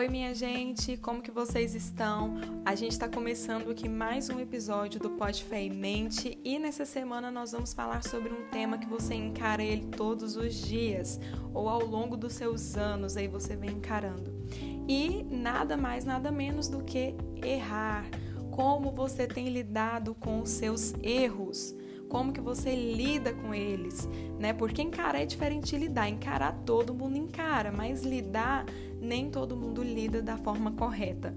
Oi, minha gente, como que vocês estão? A gente está começando aqui mais um episódio do Pode Fé em Mente e nessa semana nós vamos falar sobre um tema que você encara ele todos os dias ou ao longo dos seus anos aí você vem encarando. E nada mais, nada menos do que errar. Como você tem lidado com os seus erros? como que você lida com eles, né? Porque encarar é diferente de lidar. Encarar todo mundo encara, mas lidar nem todo mundo lida da forma correta.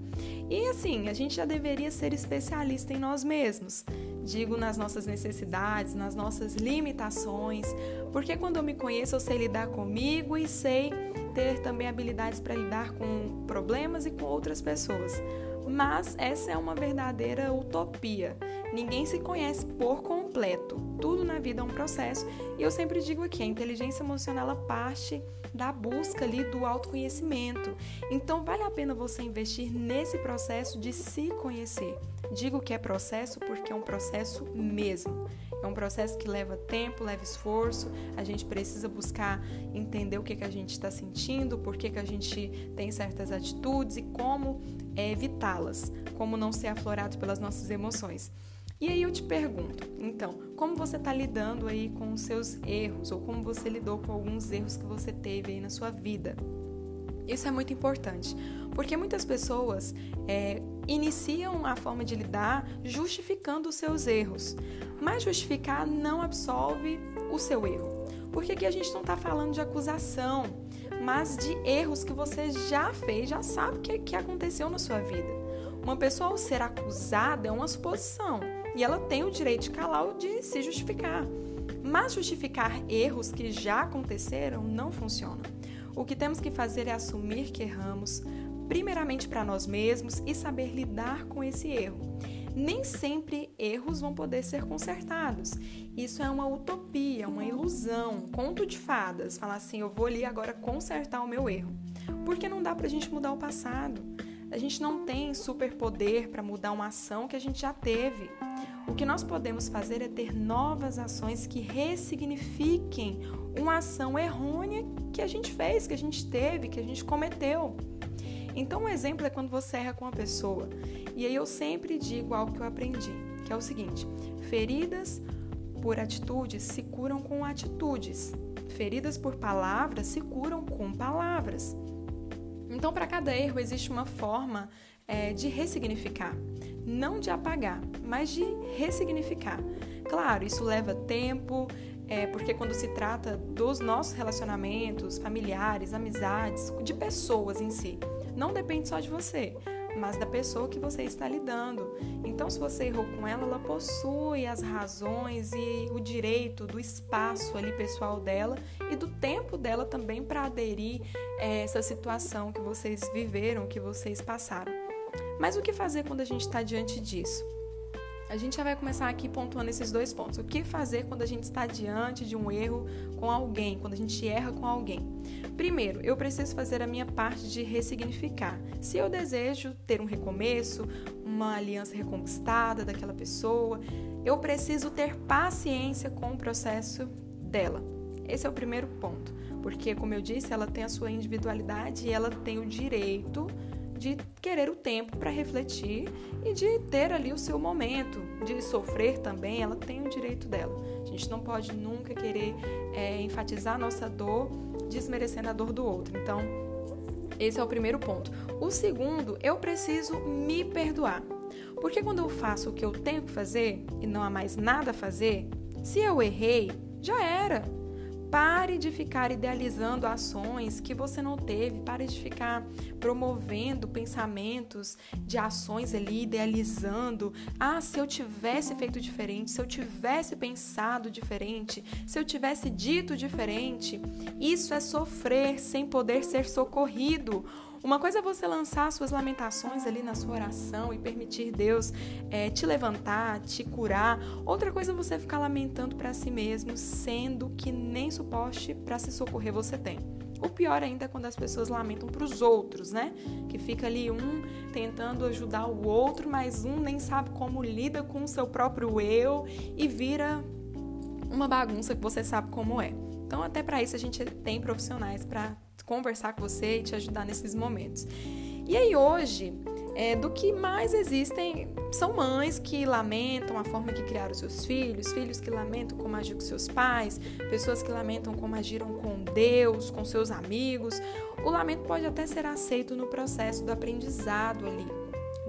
E assim, a gente já deveria ser especialista em nós mesmos. Digo nas nossas necessidades, nas nossas limitações, porque quando eu me conheço, eu sei lidar comigo e sei ter também habilidades para lidar com problemas e com outras pessoas. Mas essa é uma verdadeira utopia. Ninguém se conhece por completo. Tudo na vida é um processo. E eu sempre digo aqui, a inteligência emocional ela parte da busca ali do autoconhecimento. Então vale a pena você investir nesse processo de se conhecer. Digo que é processo porque é um processo mesmo. É um processo que leva tempo, leva esforço. A gente precisa buscar entender o que, que a gente está sentindo, por que, que a gente tem certas atitudes e como é, evitá-las, como não ser aflorado pelas nossas emoções. E aí eu te pergunto, então, como você está lidando aí com os seus erros ou como você lidou com alguns erros que você teve aí na sua vida? Isso é muito importante, porque muitas pessoas é, iniciam a forma de lidar justificando os seus erros, mas justificar não absolve o seu erro, porque aqui a gente não está falando de acusação, mas de erros que você já fez, já sabe que, que aconteceu na sua vida. Uma pessoa ao ser acusada é uma suposição e ela tem o direito de calar ou de se justificar. Mas justificar erros que já aconteceram não funciona. O que temos que fazer é assumir que erramos, primeiramente para nós mesmos e saber lidar com esse erro. Nem sempre erros vão poder ser consertados. Isso é uma utopia, uma ilusão, um conto de fadas. Falar assim, eu vou ali agora consertar o meu erro. Porque não dá para a gente mudar o passado. A gente não tem superpoder para mudar uma ação que a gente já teve. O que nós podemos fazer é ter novas ações que ressignifiquem uma ação errônea que a gente fez, que a gente teve, que a gente cometeu. Então, um exemplo é quando você erra com uma pessoa. E aí eu sempre digo algo que eu aprendi, que é o seguinte: feridas por atitudes se curam com atitudes. Feridas por palavras se curam com palavras. Então, para cada erro existe uma forma é, de ressignificar, não de apagar, mas de ressignificar. Claro, isso leva tempo, é, porque quando se trata dos nossos relacionamentos familiares, amizades, de pessoas em si, não depende só de você, mas da pessoa que você está lidando. Então, se você errou com ela, ela possui as razões e o direito do espaço ali pessoal dela e do tempo dela também para aderir a essa situação que vocês viveram, que vocês passaram. Mas o que fazer quando a gente está diante disso? A gente já vai começar aqui pontuando esses dois pontos. O que fazer quando a gente está diante de um erro com alguém, quando a gente erra com alguém? Primeiro, eu preciso fazer a minha parte de ressignificar. Se eu desejo ter um recomeço, uma aliança reconquistada daquela pessoa, eu preciso ter paciência com o processo dela. Esse é o primeiro ponto, porque, como eu disse, ela tem a sua individualidade e ela tem o direito de querer o tempo para refletir e de ter ali o seu momento, de sofrer também, ela tem o direito dela. A gente não pode nunca querer é, enfatizar a nossa dor desmerecendo a dor do outro. Então, esse é o primeiro ponto. O segundo, eu preciso me perdoar. Porque quando eu faço o que eu tenho que fazer e não há mais nada a fazer, se eu errei, já era. Pare de ficar idealizando ações que você não teve, pare de ficar promovendo pensamentos de ações ali, idealizando. Ah, se eu tivesse feito diferente, se eu tivesse pensado diferente, se eu tivesse dito diferente. Isso é sofrer sem poder ser socorrido. Uma coisa é você lançar suas lamentações ali na sua oração e permitir Deus é, te levantar, te curar. Outra coisa é você ficar lamentando para si mesmo, sendo que nem suporte para se socorrer você tem. O pior ainda é quando as pessoas lamentam para os outros, né? Que fica ali um tentando ajudar o outro, mas um nem sabe como lida com o seu próprio eu e vira uma bagunça que você sabe como é. Então, até para isso a gente tem profissionais para conversar com você e te ajudar nesses momentos. E aí hoje, é, do que mais existem são mães que lamentam a forma que criaram seus filhos, filhos que lamentam como agiram com seus pais, pessoas que lamentam como agiram com Deus, com seus amigos. O lamento pode até ser aceito no processo do aprendizado ali,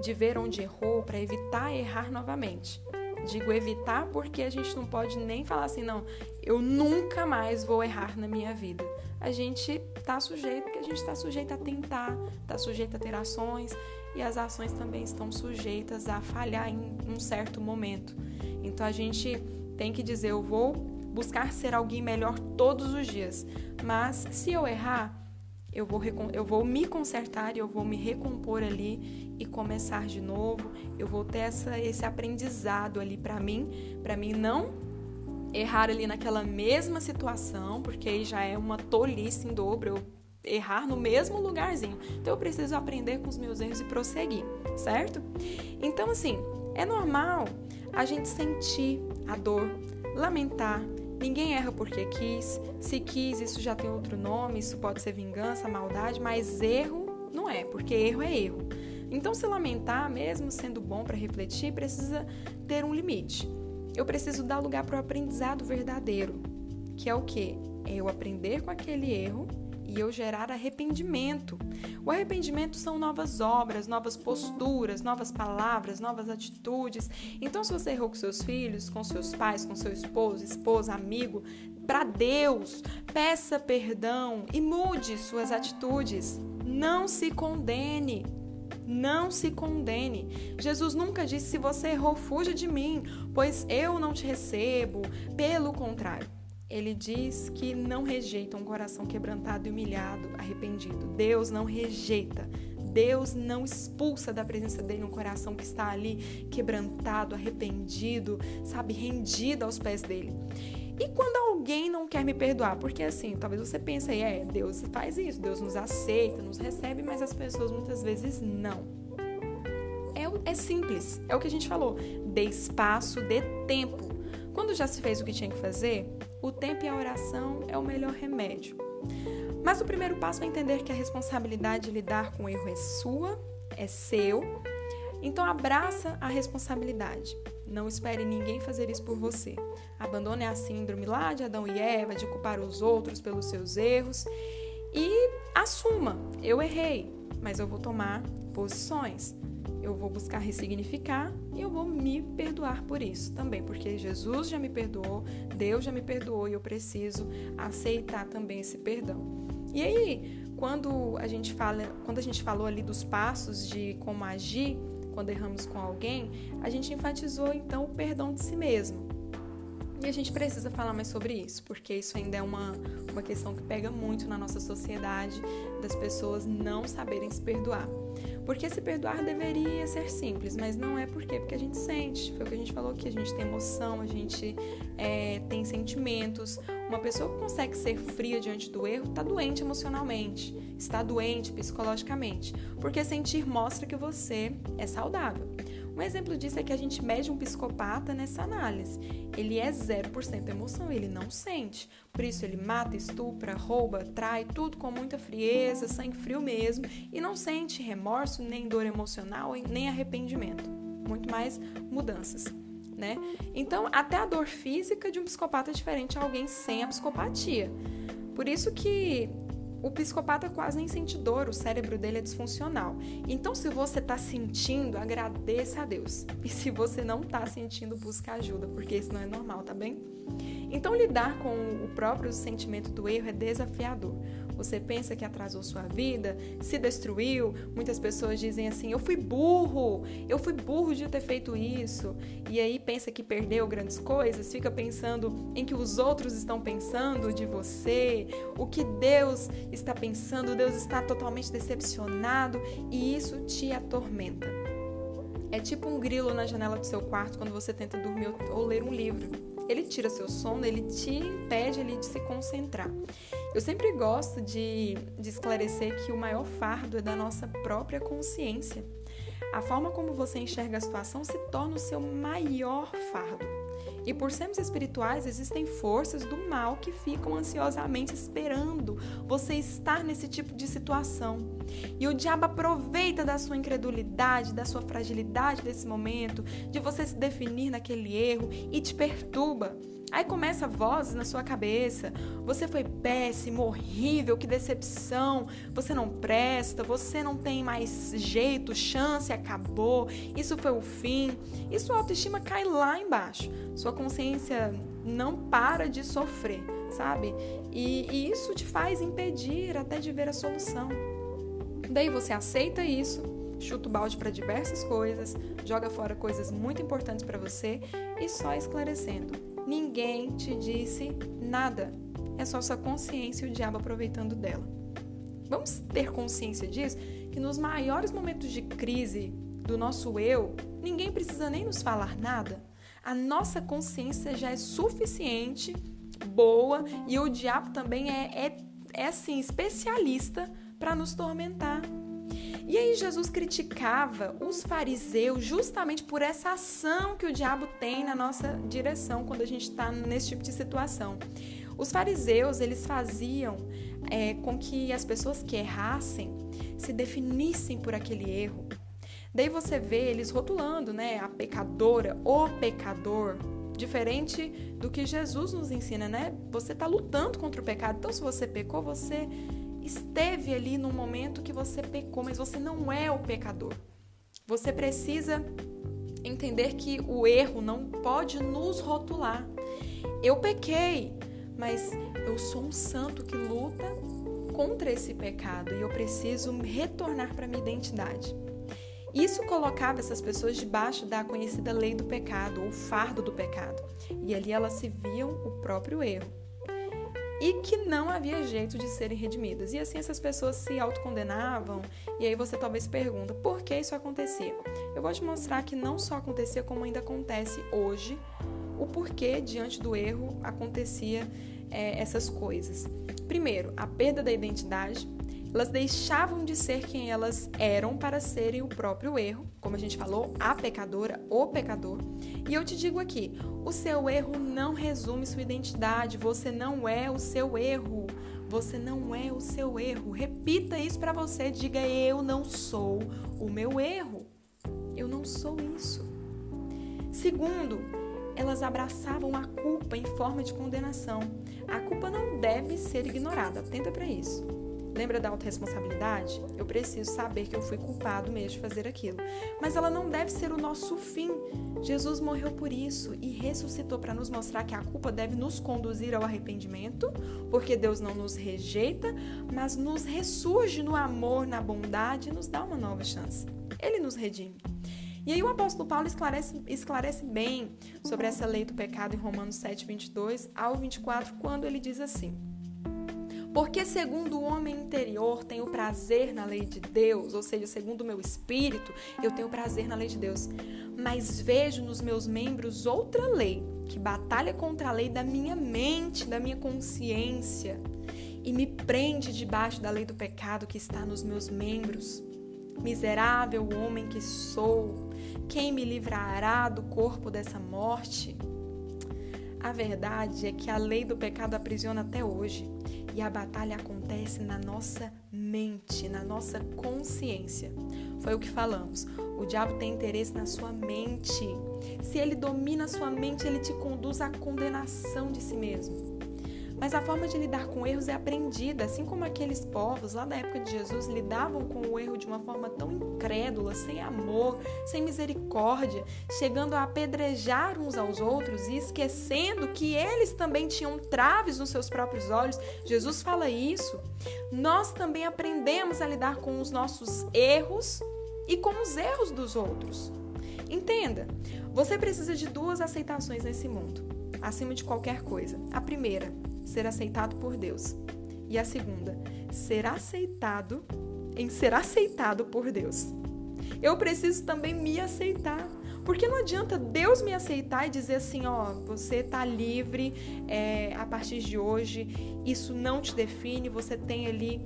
de ver onde errou para evitar errar novamente. Digo evitar porque a gente não pode nem falar assim, não, eu nunca mais vou errar na minha vida. A gente está sujeito, porque a gente está sujeito a tentar, está sujeito a ter ações e as ações também estão sujeitas a falhar em um certo momento. Então a gente tem que dizer, eu vou buscar ser alguém melhor todos os dias, mas se eu errar, eu vou, eu vou me consertar e eu vou me recompor ali e começar de novo. Eu vou ter essa, esse aprendizado ali para mim, para mim não errar ali naquela mesma situação, porque aí já é uma tolice em dobro eu errar no mesmo lugarzinho. Então eu preciso aprender com os meus erros e prosseguir, certo? Então assim, é normal a gente sentir a dor, lamentar, Ninguém erra porque quis. Se quis, isso já tem outro nome, isso pode ser vingança, maldade, mas erro não é, porque erro é erro. Então, se lamentar, mesmo sendo bom para refletir, precisa ter um limite. Eu preciso dar lugar para o aprendizado verdadeiro, que é o quê? É eu aprender com aquele erro e eu gerar arrependimento. O arrependimento são novas obras, novas posturas, novas palavras, novas atitudes. Então, se você errou com seus filhos, com seus pais, com seu esposo, esposa, amigo, para Deus, peça perdão e mude suas atitudes. Não se condene. Não se condene. Jesus nunca disse: se você errou, fuja de mim, pois eu não te recebo. Pelo contrário, ele diz que não rejeita um coração quebrantado e humilhado, arrependido. Deus não rejeita. Deus não expulsa da presença dele um coração que está ali quebrantado, arrependido, sabe, rendido aos pés dele. E quando alguém não quer me perdoar, porque assim, talvez você pense aí, é, Deus faz isso, Deus nos aceita, nos recebe, mas as pessoas muitas vezes não. É, é simples, é o que a gente falou. Dê espaço, dê tempo. Quando já se fez o que tinha que fazer, o tempo e a oração é o melhor remédio. Mas o primeiro passo é entender que a responsabilidade de lidar com o erro é sua, é seu. Então abraça a responsabilidade. Não espere ninguém fazer isso por você. Abandone a síndrome lá de Adão e Eva, de culpar os outros pelos seus erros e assuma: eu errei, mas eu vou tomar posições eu vou buscar ressignificar e eu vou me perdoar por isso também, porque Jesus já me perdoou, Deus já me perdoou e eu preciso aceitar também esse perdão. E aí, quando a gente fala, quando a gente falou ali dos passos de como agir quando erramos com alguém, a gente enfatizou então o perdão de si mesmo. E a gente precisa falar mais sobre isso, porque isso ainda é uma, uma questão que pega muito na nossa sociedade, das pessoas não saberem se perdoar. Porque se perdoar deveria ser simples, mas não é por quê? Porque a gente sente. Foi o que a gente falou aqui, a gente tem emoção, a gente é, tem sentimentos. Uma pessoa que consegue ser fria diante do erro está doente emocionalmente, está doente psicologicamente, porque sentir mostra que você é saudável. Um exemplo disso é que a gente mede um psicopata nessa análise. Ele é 0% emoção, ele não sente. Por isso ele mata, estupra, rouba, trai, tudo com muita frieza, sangue frio mesmo, e não sente remorso, nem dor emocional, nem arrependimento. Muito mais mudanças. Né? Então, até a dor física de um psicopata é diferente a alguém sem a psicopatia. Por isso que o psicopata quase nem sente dor, o cérebro dele é disfuncional. Então, se você está sentindo, agradeça a Deus. E se você não está sentindo, busca ajuda, porque isso não é normal, tá bem? Então, lidar com o próprio sentimento do erro é desafiador. Você pensa que atrasou sua vida, se destruiu. Muitas pessoas dizem assim: eu fui burro, eu fui burro de ter feito isso. E aí pensa que perdeu grandes coisas, fica pensando em que os outros estão pensando de você, o que Deus está pensando, Deus está totalmente decepcionado e isso te atormenta. É tipo um grilo na janela do seu quarto quando você tenta dormir ou ler um livro. Ele tira seu sono, ele te impede ali de se concentrar. Eu sempre gosto de, de esclarecer que o maior fardo é da nossa própria consciência. A forma como você enxerga a situação se torna o seu maior fardo. E por sermos espirituais, existem forças do mal que ficam ansiosamente esperando você estar nesse tipo de situação. E o diabo aproveita da sua incredulidade, da sua fragilidade desse momento, de você se definir naquele erro e te perturba. Aí começa vozes na sua cabeça. Você foi péssimo, horrível, que decepção. Você não presta, você não tem mais jeito, chance, acabou. Isso foi o fim. E sua autoestima cai lá embaixo. Sua consciência não para de sofrer, sabe? E, e isso te faz impedir até de ver a solução. Daí você aceita isso, chuta o balde para diversas coisas, joga fora coisas muito importantes para você e só esclarecendo Ninguém te disse nada. É só sua consciência e o diabo aproveitando dela. Vamos ter consciência disso? Que nos maiores momentos de crise do nosso eu, ninguém precisa nem nos falar nada. A nossa consciência já é suficiente, boa, e o diabo também é, é, é assim, especialista para nos tormentar. E aí Jesus criticava os fariseus justamente por essa ação que o diabo tem na nossa direção quando a gente está nesse tipo de situação. Os fariseus eles faziam é, com que as pessoas que errassem se definissem por aquele erro. Daí você vê eles rotulando, né, a pecadora, o pecador, diferente do que Jesus nos ensina, né? Você está lutando contra o pecado. Então, se você pecou, você esteve ali no momento que você pecou, mas você não é o pecador. Você precisa entender que o erro não pode nos rotular. Eu pequei, mas eu sou um santo que luta contra esse pecado e eu preciso retornar para minha identidade. Isso colocava essas pessoas debaixo da conhecida lei do pecado, ou fardo do pecado, e ali elas se viam o próprio erro e que não havia jeito de serem redimidas. E assim essas pessoas se autocondenavam, e aí você talvez pergunta, por que isso acontecia? Eu vou te mostrar que não só acontecia como ainda acontece hoje, o porquê diante do erro acontecia é, essas coisas. Primeiro, a perda da identidade, elas deixavam de ser quem elas eram para serem o próprio erro, como a gente falou, a pecadora, o pecador. E eu te digo aqui, o seu erro não resume sua identidade, você não é o seu erro. Você não é o seu erro. Repita isso para você, diga eu não sou o meu erro. Eu não sou isso. Segundo, elas abraçavam a culpa em forma de condenação. A culpa não deve ser ignorada. Atenta para isso. Lembra da autorresponsabilidade? Eu preciso saber que eu fui culpado mesmo de fazer aquilo. Mas ela não deve ser o nosso fim. Jesus morreu por isso e ressuscitou para nos mostrar que a culpa deve nos conduzir ao arrependimento, porque Deus não nos rejeita, mas nos ressurge no amor, na bondade e nos dá uma nova chance. Ele nos redime. E aí o apóstolo Paulo esclarece, esclarece bem sobre essa lei do pecado em Romanos 7, 22 ao 24, quando ele diz assim. Porque, segundo o homem interior, tenho prazer na lei de Deus, ou seja, segundo o meu espírito, eu tenho prazer na lei de Deus. Mas vejo nos meus membros outra lei, que batalha contra a lei da minha mente, da minha consciência, e me prende debaixo da lei do pecado que está nos meus membros. Miserável homem que sou, quem me livrará do corpo dessa morte? A verdade é que a lei do pecado aprisiona até hoje e a batalha acontece na nossa mente, na nossa consciência. Foi o que falamos. O diabo tem interesse na sua mente. Se ele domina a sua mente, ele te conduz à condenação de si mesmo. Mas a forma de lidar com erros é aprendida, assim como aqueles povos lá da época de Jesus lidavam com o erro de uma forma tão incrédula, sem amor, sem misericórdia, chegando a apedrejar uns aos outros e esquecendo que eles também tinham traves nos seus próprios olhos. Jesus fala isso. Nós também aprendemos a lidar com os nossos erros e com os erros dos outros. Entenda, você precisa de duas aceitações nesse mundo, acima de qualquer coisa. A primeira, ser aceitado por Deus. E a segunda, ser aceitado em ser aceitado por Deus. Eu preciso também me aceitar. Porque não adianta Deus me aceitar e dizer assim, ó, você tá livre é, a partir de hoje, isso não te define, você tem ali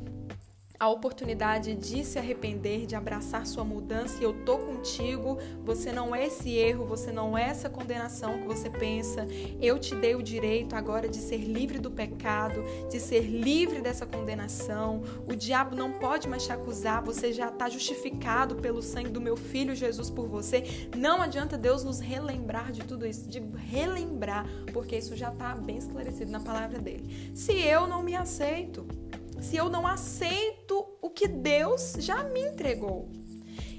a oportunidade de se arrepender, de abraçar sua mudança e eu tô contigo. Você não é esse erro, você não é essa condenação que você pensa. Eu te dei o direito agora de ser livre do pecado, de ser livre dessa condenação. O diabo não pode mais te acusar, você já está justificado pelo sangue do meu filho Jesus por você. Não adianta Deus nos relembrar de tudo isso, de relembrar, porque isso já está bem esclarecido na palavra dele. Se eu não me aceito, se eu não aceito o que Deus já me entregou.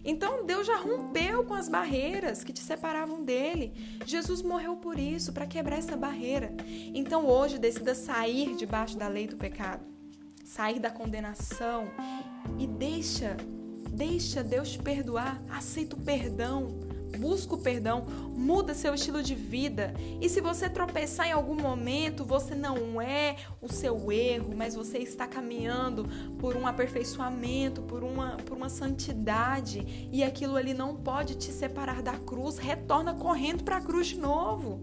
Então Deus já rompeu com as barreiras que te separavam dele. Jesus morreu por isso, para quebrar essa barreira. Então hoje decida sair debaixo da lei do pecado, sair da condenação e deixa, deixa Deus te perdoar. Aceita o perdão busca o perdão, muda seu estilo de vida. E se você tropeçar em algum momento, você não é o seu erro, mas você está caminhando por um aperfeiçoamento, por uma, por uma santidade, e aquilo ali não pode te separar da cruz, retorna correndo para a cruz de novo.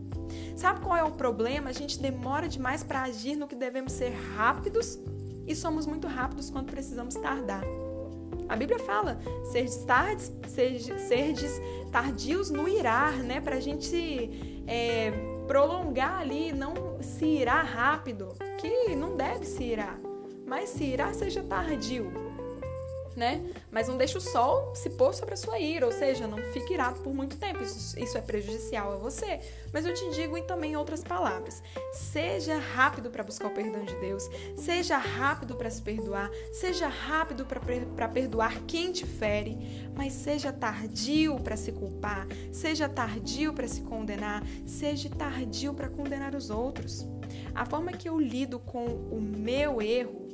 Sabe qual é o problema? A gente demora demais para agir no que devemos ser rápidos e somos muito rápidos quando precisamos tardar. A Bíblia fala, serdes, tardes, serdes tardios no irar, né? A gente é, prolongar ali, não se irar rápido, que não deve se irar, mas se irar seja tardio né? Mas não deixe o sol se pôr sobre a sua ira, ou seja, não fique irado por muito tempo. Isso, isso é prejudicial a você. Mas eu te digo em também outras palavras: seja rápido para buscar o perdão de Deus, seja rápido para se perdoar, seja rápido para perdoar quem te fere, mas seja tardio para se culpar, seja tardio para se condenar, seja tardio para condenar os outros. A forma que eu lido com o meu erro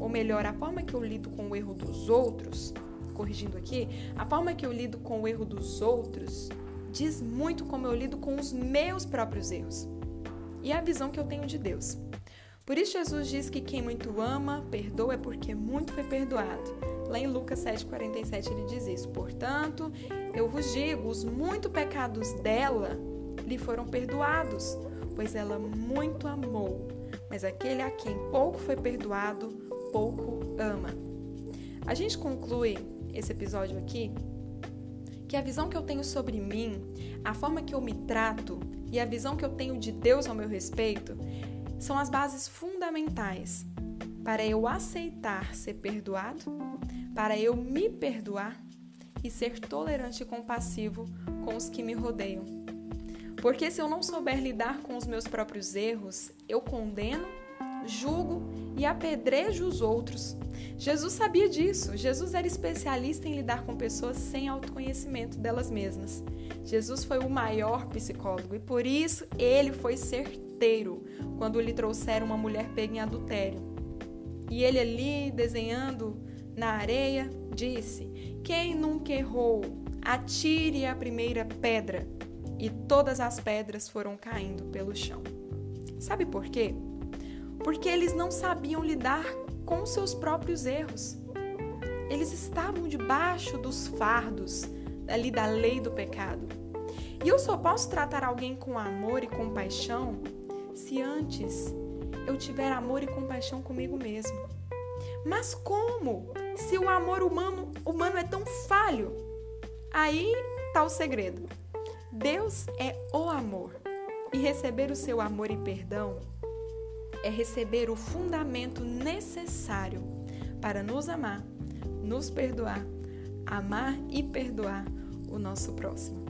ou melhor, a forma que eu lido com o erro dos outros, corrigindo aqui, a forma que eu lido com o erro dos outros diz muito como eu lido com os meus próprios erros e a visão que eu tenho de Deus. Por isso, Jesus diz que quem muito ama, perdoa é porque muito foi perdoado. Lá em Lucas 7,47 ele diz isso. Portanto, eu vos digo: os muito pecados dela lhe foram perdoados, pois ela muito amou. Mas aquele a quem pouco foi perdoado, pouco ama. A gente conclui esse episódio aqui que a visão que eu tenho sobre mim, a forma que eu me trato e a visão que eu tenho de Deus ao meu respeito são as bases fundamentais para eu aceitar ser perdoado, para eu me perdoar e ser tolerante e compassivo com os que me rodeiam. Porque se eu não souber lidar com os meus próprios erros, eu condeno julgo e apedrejo os outros. Jesus sabia disso. Jesus era especialista em lidar com pessoas sem autoconhecimento delas mesmas. Jesus foi o maior psicólogo e por isso ele foi certeiro quando lhe trouxeram uma mulher pega em adultério. E ele ali desenhando na areia disse: Quem nunca errou, atire a primeira pedra. E todas as pedras foram caindo pelo chão. Sabe por quê? Porque eles não sabiam lidar com seus próprios erros. Eles estavam debaixo dos fardos ali da lei do pecado. E eu só posso tratar alguém com amor e compaixão se antes eu tiver amor e compaixão comigo mesmo. Mas como? Se o amor humano, humano é tão falho? Aí está o segredo. Deus é o amor. E receber o seu amor e perdão é receber o fundamento necessário para nos amar, nos perdoar, amar e perdoar o nosso próximo.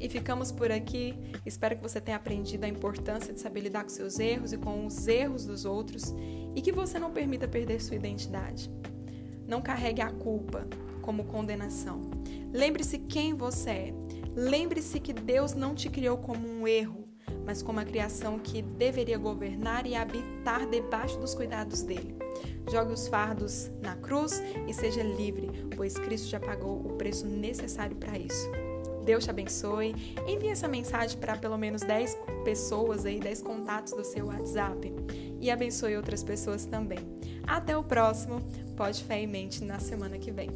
E ficamos por aqui. Espero que você tenha aprendido a importância de saber lidar com seus erros e com os erros dos outros e que você não permita perder sua identidade. Não carregue a culpa como condenação. Lembre-se quem você é. Lembre-se que Deus não te criou como um erro, mas como a criação que deveria governar e habitar debaixo dos cuidados dele. Jogue os fardos na cruz e seja livre, pois Cristo já pagou o preço necessário para isso. Deus te abençoe. Envie essa mensagem para pelo menos 10 pessoas aí, 10 contatos do seu WhatsApp e abençoe outras pessoas também. Até o próximo Pode Fé em Mente na semana que vem.